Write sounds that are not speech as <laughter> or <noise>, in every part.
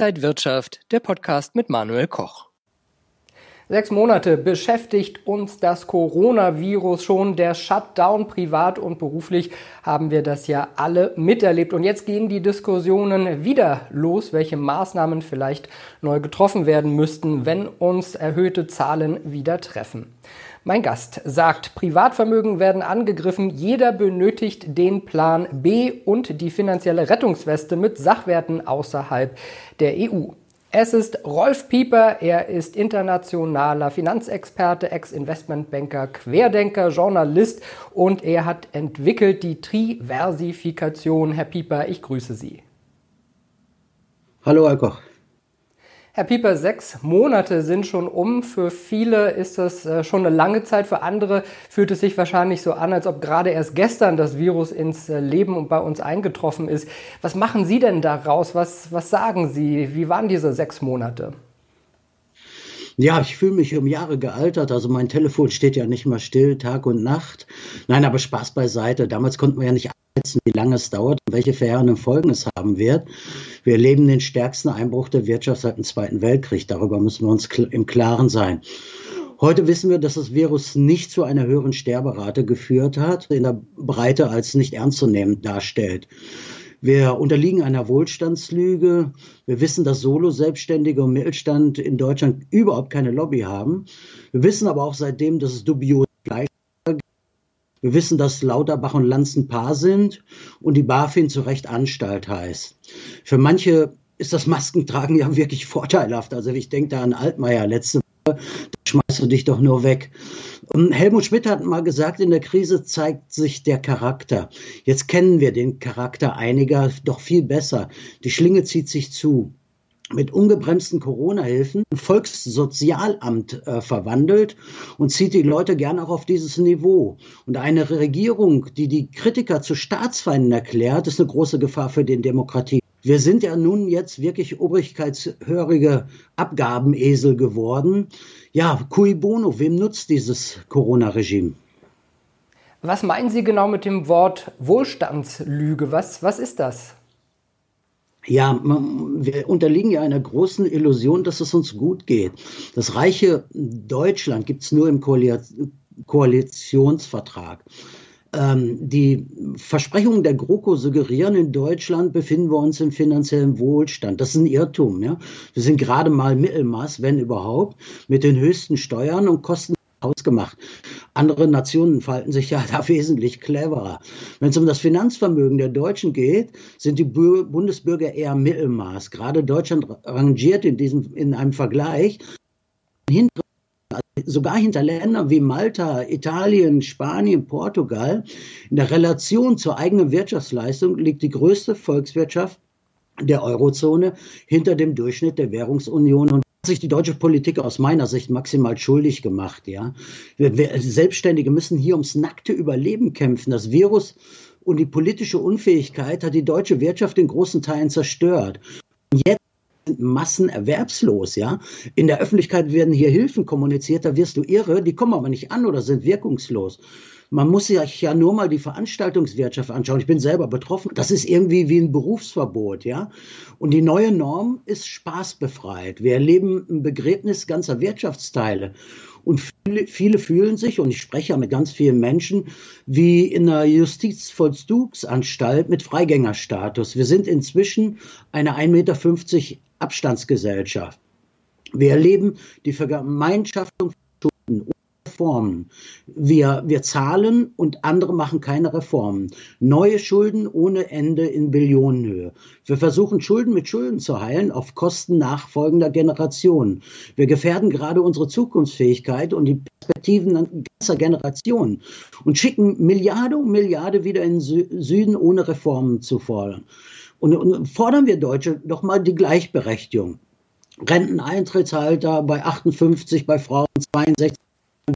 Inside Wirtschaft, der Podcast mit Manuel Koch. Sechs Monate beschäftigt uns das Coronavirus schon. Der Shutdown privat und beruflich haben wir das ja alle miterlebt. Und jetzt gehen die Diskussionen wieder los, welche Maßnahmen vielleicht neu getroffen werden müssten, wenn uns erhöhte Zahlen wieder treffen. Mein Gast sagt, Privatvermögen werden angegriffen, jeder benötigt den Plan B und die finanzielle Rettungsweste mit Sachwerten außerhalb der EU. Es ist Rolf Pieper, er ist internationaler Finanzexperte, Ex-Investmentbanker, Querdenker, Journalist und er hat entwickelt die Triversifikation. Herr Pieper, ich grüße Sie. Hallo, Herr Koch. Herr Pieper, sechs Monate sind schon um. Für viele ist das äh, schon eine lange Zeit. Für andere fühlt es sich wahrscheinlich so an, als ob gerade erst gestern das Virus ins äh, Leben und bei uns eingetroffen ist. Was machen Sie denn daraus? Was, was sagen Sie? Wie waren diese sechs Monate? Ja, ich fühle mich um Jahre gealtert. Also mein Telefon steht ja nicht mal still, Tag und Nacht. Nein, aber Spaß beiseite. Damals konnten wir ja nicht abschätzen, wie lange es dauert und welche verheerenden Folgen es haben wird. Wir erleben den stärksten Einbruch der Wirtschaft seit dem Zweiten Weltkrieg. Darüber müssen wir uns im Klaren sein. Heute wissen wir, dass das Virus nicht zu einer höheren Sterberate geführt hat, in der Breite als nicht ernst zu nehmen darstellt. Wir unterliegen einer Wohlstandslüge. Wir wissen, dass Solo-Selbstständige und Mittelstand in Deutschland überhaupt keine Lobby haben. Wir wissen aber auch seitdem, dass es dubiose. Wir wissen, dass Lauterbach und Lanz ein Paar sind und die BaFin zu Recht Anstalt heißt. Für manche ist das Maskentragen ja wirklich vorteilhaft. Also ich denke da an Altmaier letzte Woche, da schmeißt du dich doch nur weg. Helmut Schmidt hat mal gesagt, in der Krise zeigt sich der Charakter. Jetzt kennen wir den Charakter einiger doch viel besser. Die Schlinge zieht sich zu mit ungebremsten Corona-Hilfen ein Volkssozialamt äh, verwandelt und zieht die Leute gern auch auf dieses Niveau. Und eine Regierung, die die Kritiker zu Staatsfeinden erklärt, ist eine große Gefahr für die Demokratie. Wir sind ja nun jetzt wirklich obrigkeitshörige Abgabenesel geworden. Ja, cui bono, wem nutzt dieses Corona-Regime? Was meinen Sie genau mit dem Wort Wohlstandslüge? Was, was ist das? Ja, wir unterliegen ja einer großen Illusion, dass es uns gut geht. Das reiche Deutschland gibt es nur im Koalitionsvertrag. Ähm, die Versprechungen der GroKo suggerieren, in Deutschland befinden wir uns im finanziellen Wohlstand. Das ist ein Irrtum. Ja? Wir sind gerade mal Mittelmaß, wenn überhaupt, mit den höchsten Steuern und Kosten ausgemacht. Andere Nationen verhalten sich ja <laughs> da wesentlich cleverer. Wenn es um das Finanzvermögen der Deutschen geht, sind die Bundesbürger eher Mittelmaß. Gerade Deutschland rangiert in diesem, in einem Vergleich sogar hinter Ländern wie Malta, Italien, Spanien, Portugal, in der Relation zur eigenen Wirtschaftsleistung liegt die größte Volkswirtschaft der Eurozone hinter dem Durchschnitt der Währungsunion und sich die deutsche Politik aus meiner Sicht maximal schuldig gemacht, ja. Selbstständige müssen hier ums nackte Überleben kämpfen. Das Virus und die politische Unfähigkeit hat die deutsche Wirtschaft in großen Teilen zerstört. Und jetzt massenerwerbslos, ja. In der Öffentlichkeit werden hier Hilfen kommuniziert, da wirst du irre, die kommen aber nicht an oder sind wirkungslos. Man muss sich ja nur mal die Veranstaltungswirtschaft anschauen. Ich bin selber betroffen. Das ist irgendwie wie ein Berufsverbot, ja. Und die neue Norm ist spaßbefreit. Wir erleben ein Begräbnis ganzer Wirtschaftsteile. Und viele, viele, fühlen sich, und ich spreche ja mit ganz vielen Menschen, wie in einer Justizvollzugsanstalt mit Freigängerstatus. Wir sind inzwischen eine 1,50 Meter Abstandsgesellschaft. Wir erleben die Vergemeinschaftung von Schulden Reformen. Wir, wir zahlen und andere machen keine Reformen. Neue Schulden ohne Ende in Billionenhöhe. Wir versuchen Schulden mit Schulden zu heilen auf Kosten nachfolgender Generationen. Wir gefährden gerade unsere Zukunftsfähigkeit und die Perspektiven ganzer Generationen und schicken Milliarde um Milliarde wieder in den Süden, ohne Reformen zu fordern. Und, und fordern wir Deutsche doch mal die Gleichberechtigung. Renteneintrittsalter bei 58, bei Frauen 62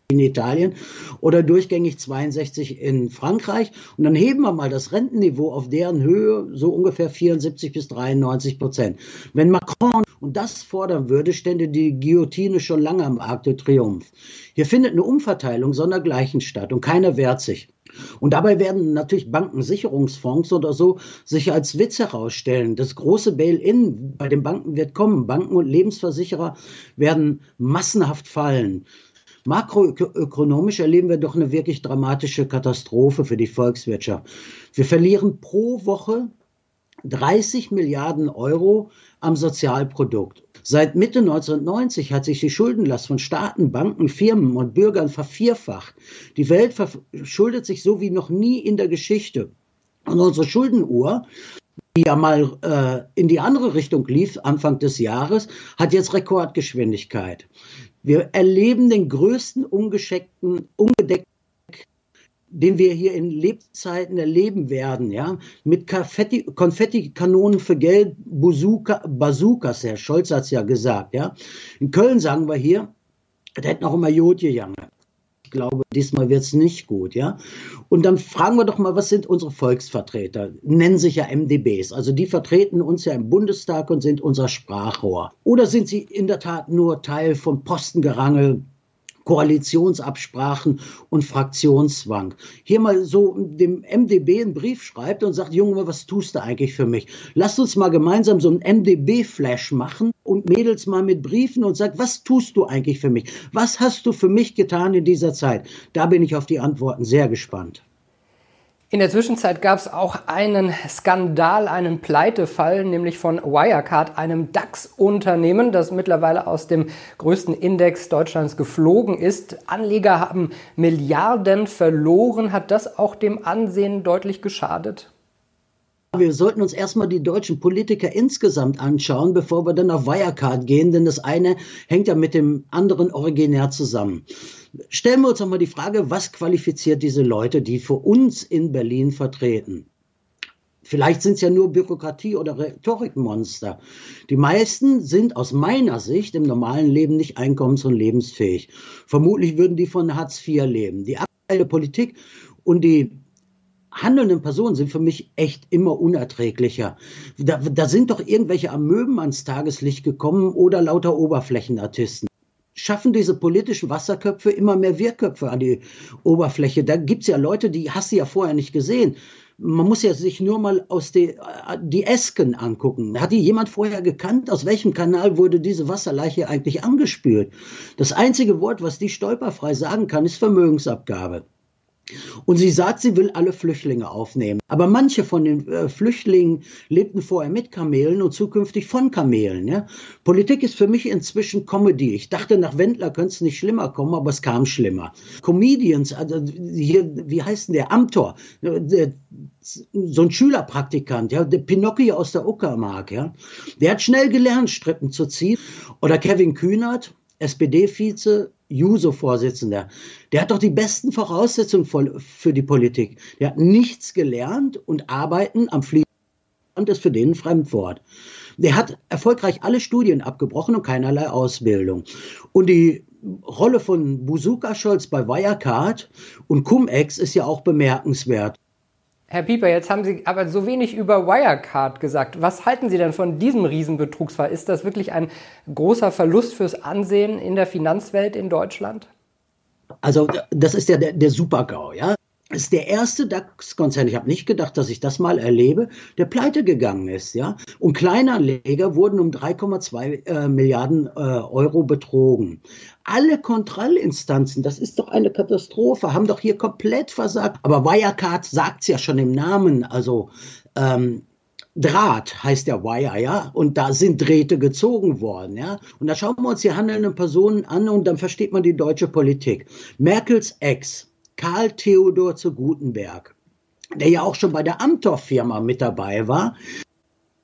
in Italien oder durchgängig 62 in Frankreich. Und dann heben wir mal das Rentenniveau auf deren Höhe so ungefähr 74 bis 93 Prozent. Wenn Macron und das fordern würde, stände die Guillotine schon lange am Arc de Triomphe. Hier findet eine Umverteilung sondergleichen statt und keiner wehrt sich. Und dabei werden natürlich Bankensicherungsfonds oder so sich als Witz herausstellen. Das große Bail-in bei den Banken wird kommen. Banken und Lebensversicherer werden massenhaft fallen. Makroökonomisch erleben wir doch eine wirklich dramatische Katastrophe für die Volkswirtschaft. Wir verlieren pro Woche 30 Milliarden Euro am Sozialprodukt. Seit Mitte 1990 hat sich die Schuldenlast von Staaten, Banken, Firmen und Bürgern vervierfacht. Die Welt verschuldet sich so wie noch nie in der Geschichte. Und unsere Schuldenuhr, die ja mal äh, in die andere Richtung lief, Anfang des Jahres, hat jetzt Rekordgeschwindigkeit. Wir erleben den größten ungescheckten, ungedeckten den wir hier in Lebzeiten erleben werden, ja, mit Konfetti, Konfettikanonen für Geld, Bazooka, Bazookas, Herr Scholz hat es ja gesagt, ja. In Köln sagen wir hier, der hätte noch immer Jod gegangen. Ich glaube, diesmal wird es nicht gut, ja. Und dann fragen wir doch mal, was sind unsere Volksvertreter? Nennen sich ja MDBs. Also die vertreten uns ja im Bundestag und sind unser Sprachrohr. Oder sind sie in der Tat nur Teil von Postengerangel, Koalitionsabsprachen und Fraktionszwang. Hier mal so dem MDB einen Brief schreibt und sagt, Junge, was tust du eigentlich für mich? Lasst uns mal gemeinsam so einen MDB-Flash machen und Mädels mal mit Briefen und sagt, was tust du eigentlich für mich? Was hast du für mich getan in dieser Zeit? Da bin ich auf die Antworten sehr gespannt. In der Zwischenzeit gab es auch einen Skandal, einen Pleitefall, nämlich von Wirecard, einem DAX-Unternehmen, das mittlerweile aus dem größten Index Deutschlands geflogen ist. Anleger haben Milliarden verloren. Hat das auch dem Ansehen deutlich geschadet? Wir sollten uns erstmal die deutschen Politiker insgesamt anschauen, bevor wir dann auf Wirecard gehen, denn das eine hängt ja mit dem anderen originär zusammen. Stellen wir uns nochmal die Frage, was qualifiziert diese Leute, die für uns in Berlin vertreten? Vielleicht sind es ja nur Bürokratie oder Rhetorikmonster. Die meisten sind aus meiner Sicht im normalen Leben nicht einkommens- und lebensfähig. Vermutlich würden die von Hartz IV leben. Die aktuelle Politik und die handelnden Personen sind für mich echt immer unerträglicher. Da, da sind doch irgendwelche Amöben ans Tageslicht gekommen oder lauter Oberflächenartisten schaffen diese politischen Wasserköpfe immer mehr Wirrköpfe an die Oberfläche. Da gibt's ja Leute, die hast du ja vorher nicht gesehen. Man muss ja sich nur mal aus die, die Esken angucken. Hat die jemand vorher gekannt? Aus welchem Kanal wurde diese Wasserleiche eigentlich angespült? Das einzige Wort, was die stolperfrei sagen kann, ist Vermögensabgabe. Und sie sagt, sie will alle Flüchtlinge aufnehmen. Aber manche von den äh, Flüchtlingen lebten vorher mit Kamelen und zukünftig von Kamelen. Ja? Politik ist für mich inzwischen Comedy. Ich dachte, nach Wendler könnte es nicht schlimmer kommen, aber es kam schlimmer. Comedians, also hier, wie heißt denn der? Amtor, der, so ein Schülerpraktikant, ja, der Pinocchio aus der Uckermark, ja, der hat schnell gelernt, Strippen zu ziehen. Oder Kevin Kühnert, SPD-Vize, Juso-Vorsitzender, der hat doch die besten Voraussetzungen für die Politik. Der hat nichts gelernt und Arbeiten am Fließband ist für den ein Fremdwort. Der hat erfolgreich alle Studien abgebrochen und keinerlei Ausbildung. Und die Rolle von Buzuka Scholz bei Wirecard und Cum-Ex ist ja auch bemerkenswert. Herr Pieper, jetzt haben Sie aber so wenig über Wirecard gesagt. Was halten Sie denn von diesem Riesenbetrugsfall? Ist das wirklich ein großer Verlust fürs Ansehen in der Finanzwelt in Deutschland? Also das ist ja der, der Super-GAU, ja. Ist der erste DAX-Konzern, ich habe nicht gedacht, dass ich das mal erlebe, der pleite gegangen ist, ja. Und Kleinanleger wurden um 3,2 äh, Milliarden äh, Euro betrogen. Alle Kontrollinstanzen, das ist doch eine Katastrophe, haben doch hier komplett versagt. Aber Wirecard sagt's ja schon im Namen, also ähm, Draht heißt der Wire, ja, und da sind Drähte gezogen worden, ja. Und da schauen wir uns die handelnden Personen an und dann versteht man die deutsche Politik. Merkels Ex, Karl Theodor zu Gutenberg, der ja auch schon bei der Amtor-Firma mit dabei war,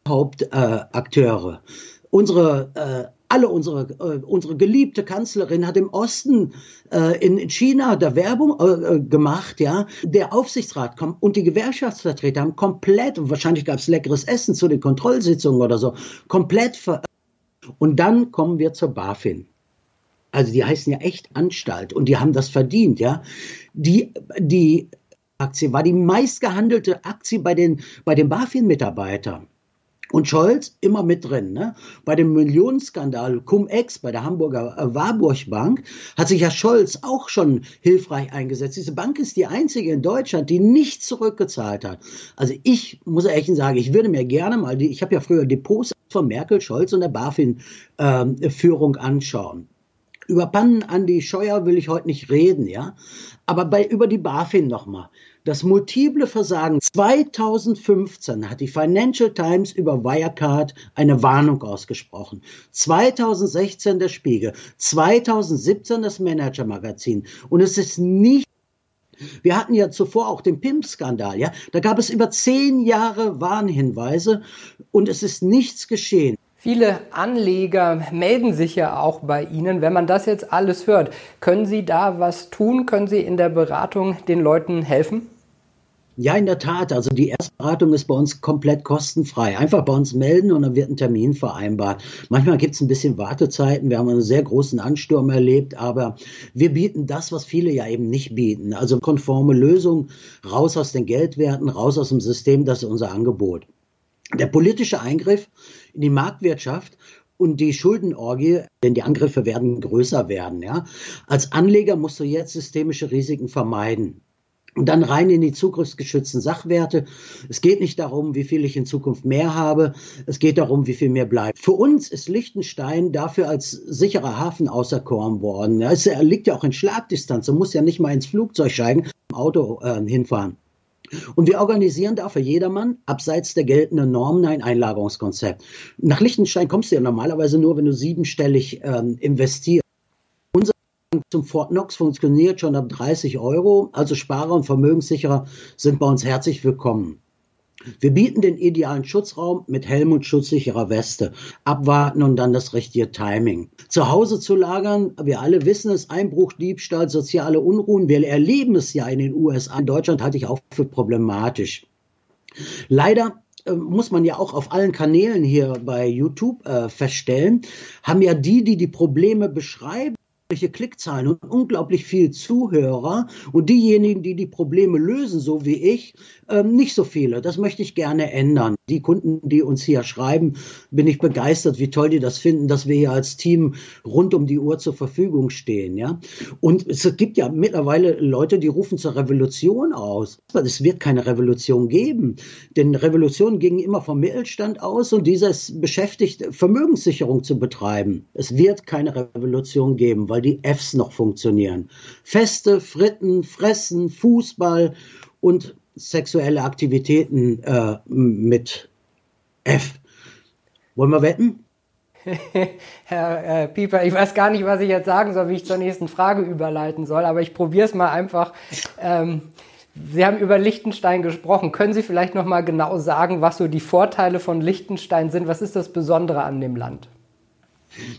Hauptakteure. Äh, unsere äh, alle unsere, äh, unsere geliebte Kanzlerin hat im Osten äh, in China der Werbung äh, äh, gemacht, ja. Der Aufsichtsrat kommt und die Gewerkschaftsvertreter haben komplett, wahrscheinlich gab es leckeres Essen zu den Kontrollsitzungen oder so, komplett ver und dann kommen wir zur BaFin. Also die heißen ja echt Anstalt und die haben das verdient, ja. Die, die Aktie war die meistgehandelte Aktie bei den, bei den BaFin-Mitarbeitern. Und Scholz immer mit drin. Ne? Bei dem Millionenskandal Cum-Ex bei der Hamburger äh, Warburg Bank hat sich ja Scholz auch schon hilfreich eingesetzt. Diese Bank ist die einzige in Deutschland, die nicht zurückgezahlt hat. Also ich muss ehrlich sagen, ich würde mir gerne mal, die, ich habe ja früher Depots von Merkel, Scholz und der BaFin-Führung ähm, anschauen. Über Pannen an die Scheuer will ich heute nicht reden, ja. Aber bei, über die BaFin nochmal. Das multiple Versagen 2015 hat die Financial Times über Wirecard eine Warnung ausgesprochen. 2016 der Spiegel, 2017 das Manager Magazin. Und es ist nicht wir hatten ja zuvor auch den PIMP-Skandal, ja. Da gab es über zehn Jahre Warnhinweise und es ist nichts geschehen. Viele Anleger melden sich ja auch bei Ihnen. Wenn man das jetzt alles hört, können Sie da was tun? Können Sie in der Beratung den Leuten helfen? Ja, in der Tat. Also die Erstberatung ist bei uns komplett kostenfrei. Einfach bei uns melden und dann wird ein Termin vereinbart. Manchmal gibt es ein bisschen Wartezeiten. Wir haben einen sehr großen Ansturm erlebt, aber wir bieten das, was viele ja eben nicht bieten. Also konforme Lösung, raus aus den Geldwerten, raus aus dem System, das ist unser Angebot. Der politische Eingriff in die Marktwirtschaft und die Schuldenorgie, denn die Angriffe werden größer werden. Ja. Als Anleger musst du jetzt systemische Risiken vermeiden. Und dann rein in die zugriffsgeschützten Sachwerte. Es geht nicht darum, wie viel ich in Zukunft mehr habe. Es geht darum, wie viel mehr bleibt. Für uns ist Liechtenstein dafür als sicherer Hafen auserkoren worden. Es liegt ja auch in Schlagdistanz. Man muss ja nicht mal ins Flugzeug steigen, im Auto äh, hinfahren. Und wir organisieren da für jedermann abseits der geltenden Normen ein Einlagerungskonzept. Nach Liechtenstein kommst du ja normalerweise nur, wenn du siebenstellig ähm, investierst. Unser zum Fort Knox funktioniert schon ab 30 Euro, also Sparer und Vermögenssicherer sind bei uns herzlich willkommen. Wir bieten den idealen Schutzraum mit Helm und schutzsicherer Weste. Abwarten und dann das richtige Timing. Zu Hause zu lagern, wir alle wissen es, Einbruch, Diebstahl, soziale Unruhen. Wir erleben es ja in den USA. In Deutschland halte ich auch für problematisch. Leider äh, muss man ja auch auf allen Kanälen hier bei YouTube äh, feststellen, haben ja die, die die Probleme beschreiben, Klickzahlen und unglaublich viel Zuhörer und diejenigen, die die Probleme lösen, so wie ich, ähm, nicht so viele. Das möchte ich gerne ändern. Die Kunden, die uns hier schreiben, bin ich begeistert, wie toll die das finden, dass wir hier als Team rund um die Uhr zur Verfügung stehen. Ja? Und es gibt ja mittlerweile Leute, die rufen zur Revolution aus. Es wird keine Revolution geben, denn Revolutionen gingen immer vom Mittelstand aus und dieser ist beschäftigt, Vermögenssicherung zu betreiben. Es wird keine Revolution geben, weil die Fs noch funktionieren. Feste, Fritten, Fressen, Fußball und sexuelle Aktivitäten äh, mit F. Wollen wir wetten? <laughs> Herr äh, Pieper, ich weiß gar nicht, was ich jetzt sagen soll, wie ich zur nächsten Frage überleiten soll, aber ich probiere es mal einfach. Ähm, Sie haben über Liechtenstein gesprochen. Können Sie vielleicht noch mal genau sagen, was so die Vorteile von Liechtenstein sind? Was ist das Besondere an dem Land?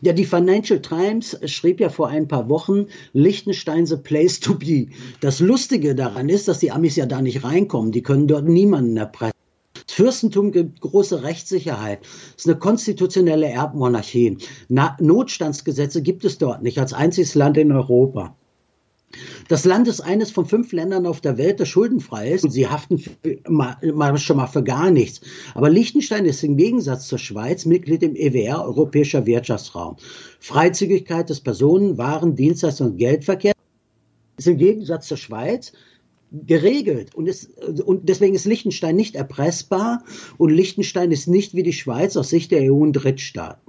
Ja, die Financial Times schrieb ja vor ein paar Wochen, Liechtenstein the place to be. Das Lustige daran ist, dass die Amis ja da nicht reinkommen. Die können dort niemanden erpressen. Das Fürstentum gibt große Rechtssicherheit. Es ist eine konstitutionelle Erbmonarchie. Na, Notstandsgesetze gibt es dort nicht, als einziges Land in Europa. Das Land ist eines von fünf Ländern auf der Welt, das schuldenfrei ist. Und sie haften mal, mal, schon mal für gar nichts. Aber Liechtenstein ist im Gegensatz zur Schweiz Mitglied im EWR, Europäischer Wirtschaftsraum. Freizügigkeit des Personen-, Waren-, Dienstleistungen und Geldverkehrs ist im Gegensatz zur Schweiz geregelt und, ist, und deswegen ist Liechtenstein nicht erpressbar und Liechtenstein ist nicht wie die Schweiz aus Sicht der EU ein Drittstaat.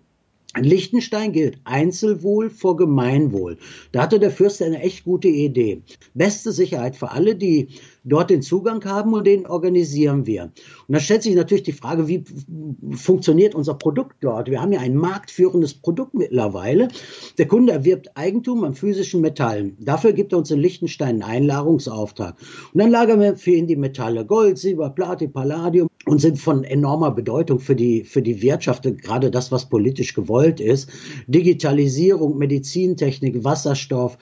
In Liechtenstein gilt Einzelwohl vor Gemeinwohl. Da hatte der Fürst eine echt gute Idee. Beste Sicherheit für alle, die dort den Zugang haben und den organisieren wir. Und da stellt sich natürlich die Frage, wie funktioniert unser Produkt dort? Wir haben ja ein marktführendes Produkt mittlerweile. Der Kunde erwirbt Eigentum an physischen Metallen. Dafür gibt er uns in Liechtenstein einen Einlagerungsauftrag. Und dann lagern wir für ihn die Metalle Gold, Silber, Platin, Palladium und sind von enormer Bedeutung für die, für die Wirtschaft, gerade das, was politisch gewollt ist. Digitalisierung, Medizintechnik, Wasserstoff,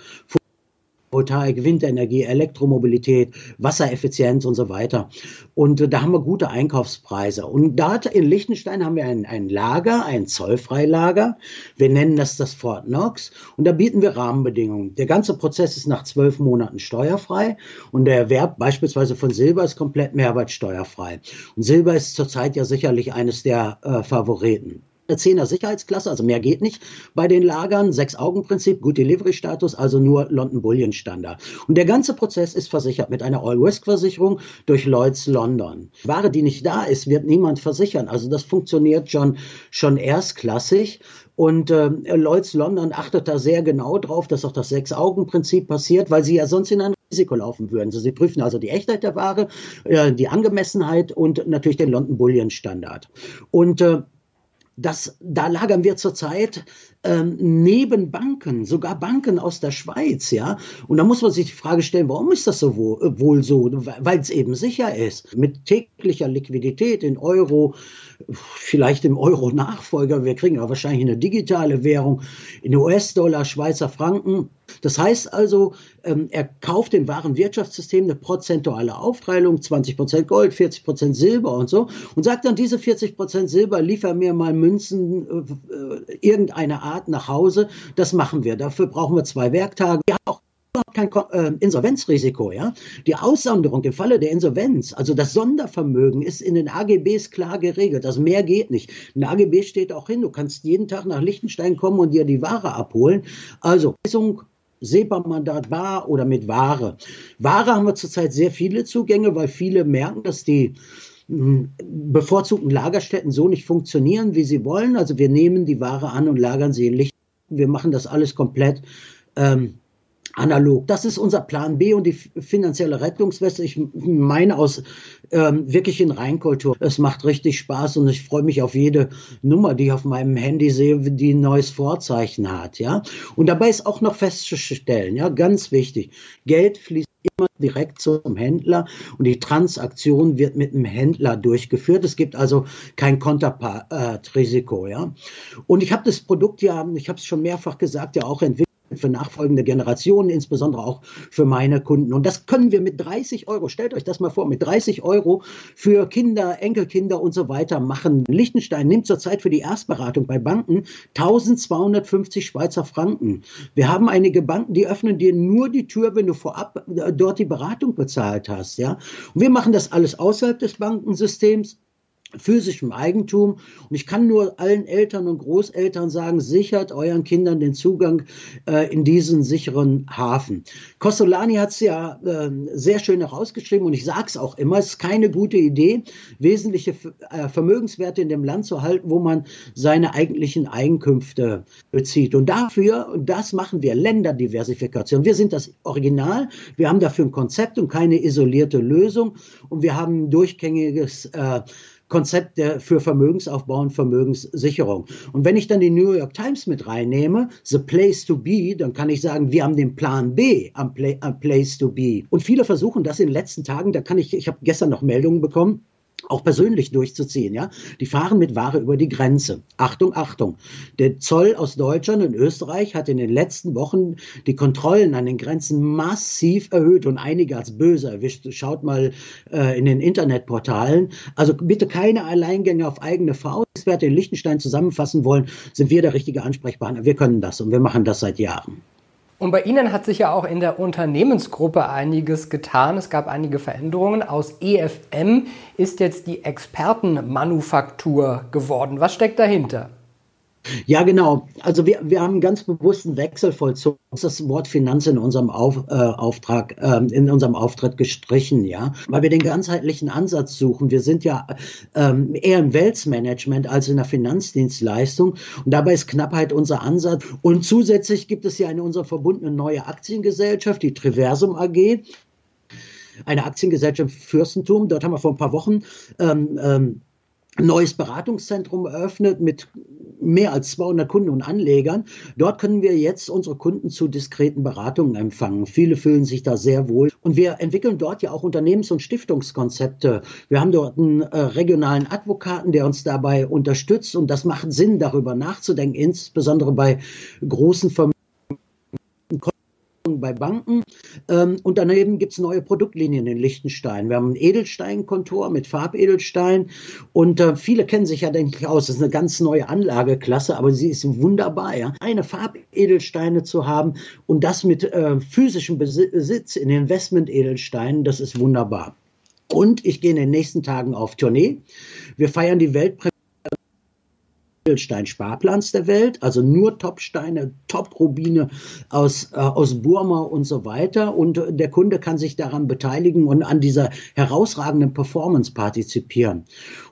Photovoltaik, Windenergie, Elektromobilität, Wassereffizienz und so weiter. Und äh, da haben wir gute Einkaufspreise. Und da in Liechtenstein haben wir ein, ein Lager, ein Zollfreilager. Wir nennen das das Fort Knox. Und da bieten wir Rahmenbedingungen. Der ganze Prozess ist nach zwölf Monaten steuerfrei. Und der Erwerb beispielsweise von Silber ist komplett mehrwertsteuerfrei. Und Silber ist zurzeit ja sicherlich eines der äh, Favoriten. 10er Sicherheitsklasse, also mehr geht nicht bei den Lagern. Sechs-Augen-Prinzip, Good Delivery-Status, also nur London Bullion Standard. Und der ganze Prozess ist versichert mit einer All-Risk-Versicherung durch Lloyds London. Ware, die nicht da ist, wird niemand versichern. Also das funktioniert schon, schon erstklassig. Und äh, Lloyds London achtet da sehr genau drauf, dass auch das Sechs-Augen-Prinzip passiert, weil sie ja sonst in ein Risiko laufen würden. Also sie prüfen also die Echtheit der Ware, äh, die Angemessenheit und natürlich den London Bullion Standard. Und äh, das, da lagern wir zurzeit ähm, neben Banken, sogar Banken aus der Schweiz, ja. Und da muss man sich die Frage stellen, warum ist das so wohl, wohl so? Weil es eben sicher ist. Mit täglicher Liquidität in Euro, vielleicht im Euro-Nachfolger, wir kriegen ja wahrscheinlich eine digitale Währung, in US-Dollar, Schweizer Franken. Das heißt also, ähm, er kauft im wahren Wirtschaftssystem eine prozentuale Aufteilung, 20 Prozent Gold, 40 Prozent Silber und so, und sagt dann, diese 40 Prozent Silber, liefer mir mal Münzen äh, irgendeiner Art nach Hause. Das machen wir. Dafür brauchen wir zwei Werktage. Haben auch kein äh, Insolvenzrisiko, ja. Die Aussonderung im Falle der Insolvenz, also das Sondervermögen ist in den AGBs klar geregelt. Das mehr geht nicht. In der AGB steht auch hin, du kannst jeden Tag nach Liechtenstein kommen und dir die Ware abholen. Also SEPA-Mandat bar oder mit Ware. Ware haben wir zurzeit sehr viele Zugänge, weil viele merken, dass die hm, bevorzugten Lagerstätten so nicht funktionieren, wie sie wollen. Also wir nehmen die Ware an und lagern sie in Licht. Wir machen das alles komplett ähm, analog. Das ist unser Plan B und die finanzielle Rettungsweste. Ich meine aus ähm, wirklich in Reinkultur. Es macht richtig Spaß und ich freue mich auf jede Nummer, die ich auf meinem Handy sehe, die ein neues Vorzeichen hat. Ja, und dabei ist auch noch festzustellen, ja, ganz wichtig: Geld fließt immer direkt zum Händler und die Transaktion wird mit dem Händler durchgeführt. Es gibt also kein Konterpart-Risiko. Ja? Und ich habe das Produkt ja, ich habe es schon mehrfach gesagt, ja auch entwickelt für nachfolgende Generationen, insbesondere auch für meine Kunden. Und das können wir mit 30 Euro, stellt euch das mal vor, mit 30 Euro für Kinder, Enkelkinder und so weiter machen. Liechtenstein nimmt zurzeit für die Erstberatung bei Banken 1250 Schweizer Franken. Wir haben einige Banken, die öffnen dir nur die Tür, wenn du vorab äh, dort die Beratung bezahlt hast. Ja? Und wir machen das alles außerhalb des Bankensystems physischem Eigentum. Und ich kann nur allen Eltern und Großeltern sagen, sichert euren Kindern den Zugang äh, in diesen sicheren Hafen. Costolani hat es ja äh, sehr schön herausgeschrieben und ich sage es auch immer, es ist keine gute Idee, wesentliche äh, Vermögenswerte in dem Land zu halten, wo man seine eigentlichen Einkünfte bezieht. Und dafür, und das machen wir, Länderdiversifikation. Wir sind das Original, wir haben dafür ein Konzept und keine isolierte Lösung und wir haben ein durchgängiges äh, Konzept der, für Vermögensaufbau und Vermögenssicherung. Und wenn ich dann die New York Times mit reinnehme, The Place to Be, dann kann ich sagen, wir haben den Plan B am, Play, am Place to Be. Und viele versuchen das in den letzten Tagen, da kann ich, ich habe gestern noch Meldungen bekommen, auch persönlich durchzuziehen, ja. Die fahren mit Ware über die Grenze. Achtung, Achtung. Der Zoll aus Deutschland und Österreich hat in den letzten Wochen die Kontrollen an den Grenzen massiv erhöht und einige als böse erwischt. Schaut mal äh, in den Internetportalen. Also bitte keine Alleingänge auf eigene Faust. Experten in Liechtenstein zusammenfassen wollen, sind wir der richtige Ansprechpartner. Wir können das und wir machen das seit Jahren. Und bei Ihnen hat sich ja auch in der Unternehmensgruppe einiges getan. Es gab einige Veränderungen. Aus EFM ist jetzt die Expertenmanufaktur geworden. Was steckt dahinter? Ja, genau. Also wir, wir haben ganz bewusst einen Wechsel vollzogen. Das Wort Finanz in unserem Auf, äh, Auftrag, äh, in unserem Auftritt gestrichen, ja, weil wir den ganzheitlichen Ansatz suchen. Wir sind ja ähm, eher im Weltsmanagement als in der Finanzdienstleistung und dabei ist Knappheit unser Ansatz. Und zusätzlich gibt es ja in unserer verbundenen neue Aktiengesellschaft, die Triversum AG, eine Aktiengesellschaft Fürstentum. Dort haben wir vor ein paar Wochen ähm, ähm, neues Beratungszentrum eröffnet mit mehr als 200 Kunden und Anlegern. Dort können wir jetzt unsere Kunden zu diskreten Beratungen empfangen. Viele fühlen sich da sehr wohl. Und wir entwickeln dort ja auch Unternehmens- und Stiftungskonzepte. Wir haben dort einen äh, regionalen Advokaten, der uns dabei unterstützt. Und das macht Sinn, darüber nachzudenken, insbesondere bei großen Vermögen bei Banken. Ähm, und daneben gibt es neue Produktlinien in Liechtenstein. Wir haben ein Edelsteinkontor mit Farbedelstein und äh, viele kennen sich ja, denke ich, aus. Das ist eine ganz neue Anlageklasse, aber sie ist wunderbar, ja. Eine Farbedelsteine zu haben und das mit äh, physischem Besitz in Investment-Edelsteinen, das ist wunderbar. Und ich gehe in den nächsten Tagen auf Tournee. Wir feiern die Weltpremiere Edelstein-Sparplans der Welt, also nur Topsteine, Top-Rubine aus, äh, aus Burma und so weiter. Und der Kunde kann sich daran beteiligen und an dieser herausragenden Performance partizipieren.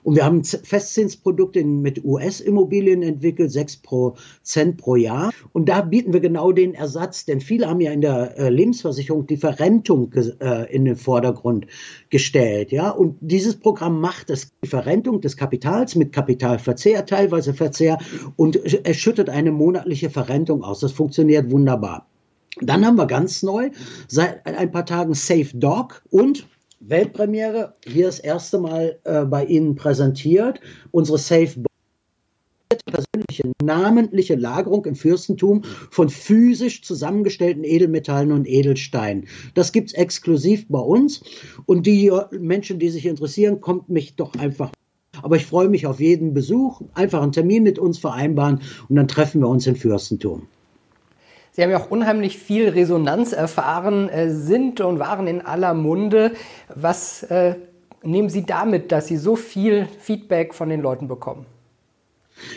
Und wir haben Festzinsprodukte mit US-Immobilien entwickelt, 6 Prozent pro Jahr. Und da bieten wir genau den Ersatz, denn viele haben ja in der äh, Lebensversicherung die Verrentung äh, in den Vordergrund gestellt. Ja? Und dieses Programm macht das, die Verrentung des Kapitals mit Kapitalverzehr, teilweise Verzehr und es schüttet eine monatliche Verrentung aus. Das funktioniert wunderbar. Dann haben wir ganz neu seit ein paar Tagen Safe Dog und Weltpremiere, hier das erste Mal äh, bei Ihnen präsentiert, unsere Safe persönliche namentliche Lagerung im Fürstentum von physisch zusammengestellten Edelmetallen und Edelsteinen. Das gibt es exklusiv bei uns und die Menschen, die sich interessieren, kommt mich doch einfach aber ich freue mich auf jeden Besuch. Einfach einen Termin mit uns vereinbaren und dann treffen wir uns im Fürstentum. Sie haben ja auch unheimlich viel Resonanz erfahren, äh, sind und waren in aller Munde. Was äh, nehmen Sie damit, dass Sie so viel Feedback von den Leuten bekommen?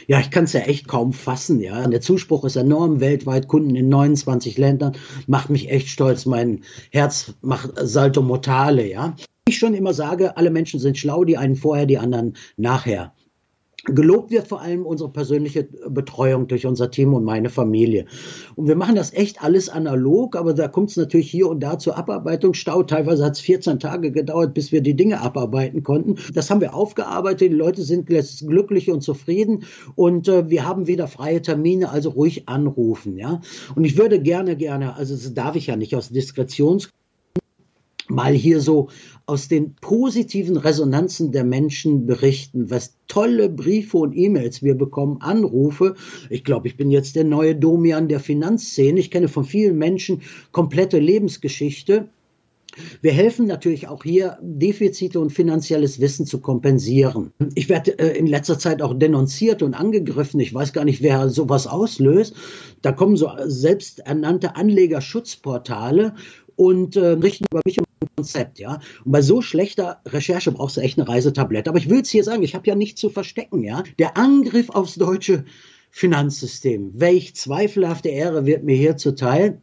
Ja, ich kann es ja echt kaum fassen, ja. Der Zuspruch ist enorm, weltweit Kunden in 29 Ländern, macht mich echt stolz. Mein Herz macht Salto Mortale, ja ich schon immer sage, alle Menschen sind schlau, die einen vorher, die anderen nachher. Gelobt wird vor allem unsere persönliche Betreuung durch unser Team und meine Familie. Und wir machen das echt alles analog, aber da kommt es natürlich hier und da zur Abarbeitungsstau. Teilweise hat es 14 Tage gedauert, bis wir die Dinge abarbeiten konnten. Das haben wir aufgearbeitet. Die Leute sind glücklich und zufrieden und äh, wir haben wieder freie Termine, also ruhig anrufen. Ja? Und ich würde gerne, gerne, also das darf ich ja nicht aus Diskretionsgründen, mal hier so aus den positiven Resonanzen der Menschen berichten, was tolle Briefe und E-Mails wir bekommen, Anrufe. Ich glaube, ich bin jetzt der neue Domian der Finanzszene. Ich kenne von vielen Menschen komplette Lebensgeschichte. Wir helfen natürlich auch hier, Defizite und finanzielles Wissen zu kompensieren. Ich werde äh, in letzter Zeit auch denunziert und angegriffen. Ich weiß gar nicht, wer sowas auslöst. Da kommen so selbsternannte Anlegerschutzportale und äh, richten über mich und mein Konzept, ja. Und bei so schlechter Recherche brauchst du echt eine Reisetablette. Aber ich will es hier sagen, ich habe ja nichts zu verstecken, ja. Der Angriff aufs deutsche Finanzsystem, welch zweifelhafte Ehre wird mir hier zuteil.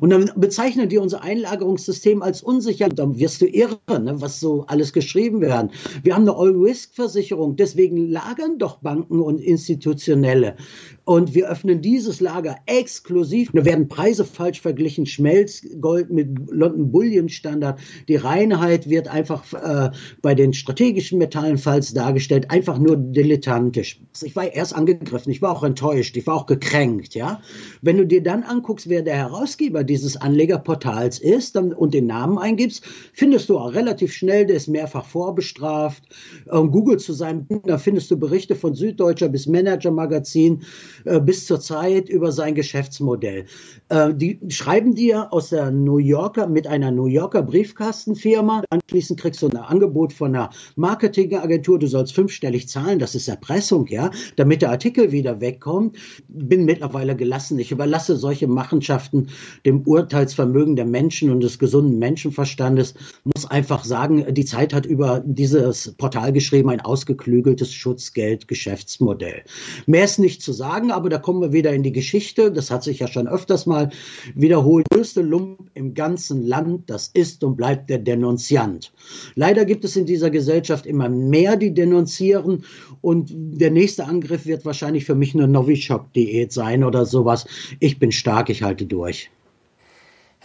Und dann bezeichnen die unser Einlagerungssystem als unsicher. Dann wirst du irre, ne, was so alles geschrieben werden. Wir haben eine All-Risk-Versicherung, deswegen lagern doch Banken und Institutionelle. Und wir öffnen dieses Lager exklusiv. Da werden Preise falsch verglichen, Schmelzgold mit London Bullion Standard. Die Reinheit wird einfach äh, bei den strategischen Metallen falsch dargestellt, einfach nur dilettantisch. Ich war erst angegriffen, ich war auch enttäuscht, ich war auch gekränkt, ja. Wenn du dir dann anguckst, wer der Herausgeber dieses Anlegerportals ist und den Namen eingibst, findest du auch relativ schnell, der ist mehrfach vorbestraft. Ähm, Google zu seinem, da findest du Berichte von Süddeutscher bis Manager Magazin äh, bis zur Zeit über sein Geschäftsmodell. Äh, die schreiben dir aus der New Yorker mit einer New Yorker Briefkastenfirma. Anschließend kriegst du ein Angebot von einer Marketingagentur. Du sollst fünfstellig zahlen. Das ist Erpressung, ja, damit der Artikel wieder wegkommt. Bin mittlerweile gelassen. Ich überlasse solche Machenschaften dem Urteilsvermögen der Menschen und des gesunden Menschenverstandes. Muss einfach sagen, die Zeit hat über dieses Portal geschrieben, ein ausgeklügeltes Schutzgeldgeschäftsmodell. Mehr ist nicht zu sagen aber da kommen wir wieder in die Geschichte. Das hat sich ja schon öfters mal wiederholt. Der größte Lump im ganzen Land, das ist und bleibt der Denunziant. Leider gibt es in dieser Gesellschaft immer mehr, die denunzieren. Und der nächste Angriff wird wahrscheinlich für mich eine Novichok-Diät sein oder sowas. Ich bin stark, ich halte durch.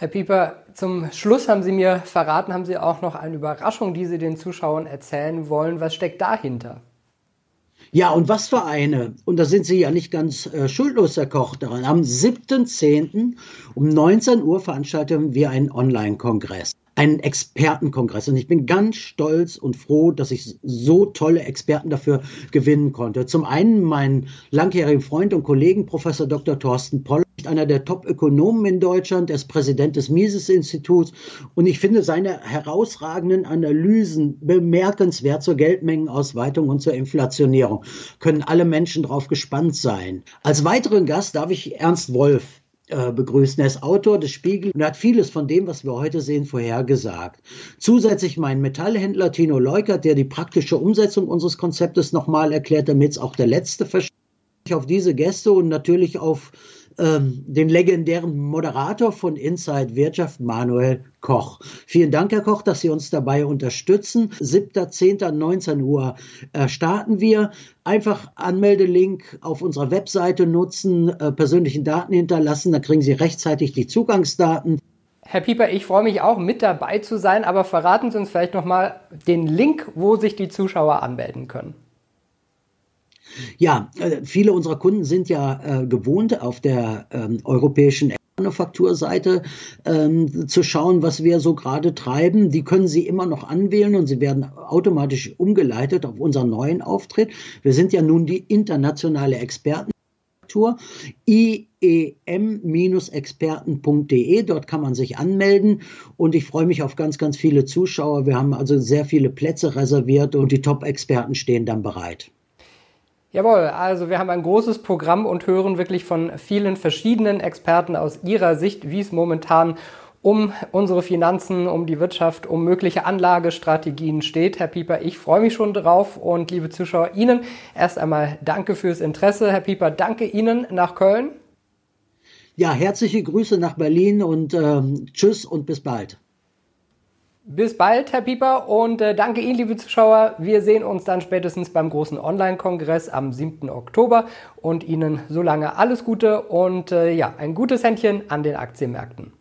Herr Pieper, zum Schluss haben Sie mir verraten, haben Sie auch noch eine Überraschung, die Sie den Zuschauern erzählen wollen. Was steckt dahinter? Ja, und was für eine, und da sind Sie ja nicht ganz äh, schuldlos, Herr Koch, daran. Am 7.10. um 19 Uhr veranstalten wir einen Online-Kongress einen Expertenkongress. Und ich bin ganz stolz und froh, dass ich so tolle Experten dafür gewinnen konnte. Zum einen meinen langjährigen Freund und Kollegen, Professor Dr. Thorsten Poll, einer der Top-Ökonomen in Deutschland. Er ist Präsident des Mises-Instituts. Und ich finde seine herausragenden Analysen bemerkenswert zur Geldmengenausweitung und zur Inflationierung. Können alle Menschen darauf gespannt sein. Als weiteren Gast darf ich Ernst Wolf äh, begrüßen. Er ist Autor des Spiegel und hat vieles von dem, was wir heute sehen, vorhergesagt. Zusätzlich mein Metallhändler Tino Leukert, der die praktische Umsetzung unseres Konzeptes nochmal erklärt, damit es auch der letzte versteht. Auf diese Gäste und natürlich auf ähm, den legendären Moderator von Inside Wirtschaft, Manuel Koch. Vielen Dank, Herr Koch, dass Sie uns dabei unterstützen. 7.10. 19 Uhr äh, starten wir. Einfach Anmeldelink auf unserer Webseite nutzen, äh, persönlichen Daten hinterlassen, dann kriegen Sie rechtzeitig die Zugangsdaten. Herr Pieper, ich freue mich auch mit dabei zu sein, aber verraten Sie uns vielleicht nochmal den Link, wo sich die Zuschauer anmelden können. Ja, äh, viele unserer Kunden sind ja äh, gewohnt, auf der ähm, europäischen Manufakturseite ähm, zu schauen, was wir so gerade treiben. Die können Sie immer noch anwählen und sie werden automatisch umgeleitet auf unseren neuen Auftritt. Wir sind ja nun die internationale Experten. iem-experten.de. Dort kann man sich anmelden und ich freue mich auf ganz, ganz viele Zuschauer. Wir haben also sehr viele Plätze reserviert und die Top-Experten stehen dann bereit. Jawohl, also wir haben ein großes Programm und hören wirklich von vielen verschiedenen Experten aus ihrer Sicht, wie es momentan um unsere Finanzen, um die Wirtschaft, um mögliche Anlagestrategien steht. Herr Pieper, ich freue mich schon drauf und liebe Zuschauer, Ihnen erst einmal danke fürs Interesse. Herr Pieper, danke Ihnen nach Köln. Ja, herzliche Grüße nach Berlin und ähm, tschüss und bis bald. Bis bald, Herr Pieper, und äh, danke Ihnen, liebe Zuschauer. Wir sehen uns dann spätestens beim großen Online-Kongress am 7. Oktober und Ihnen so lange alles Gute und äh, ja, ein gutes Händchen an den Aktienmärkten.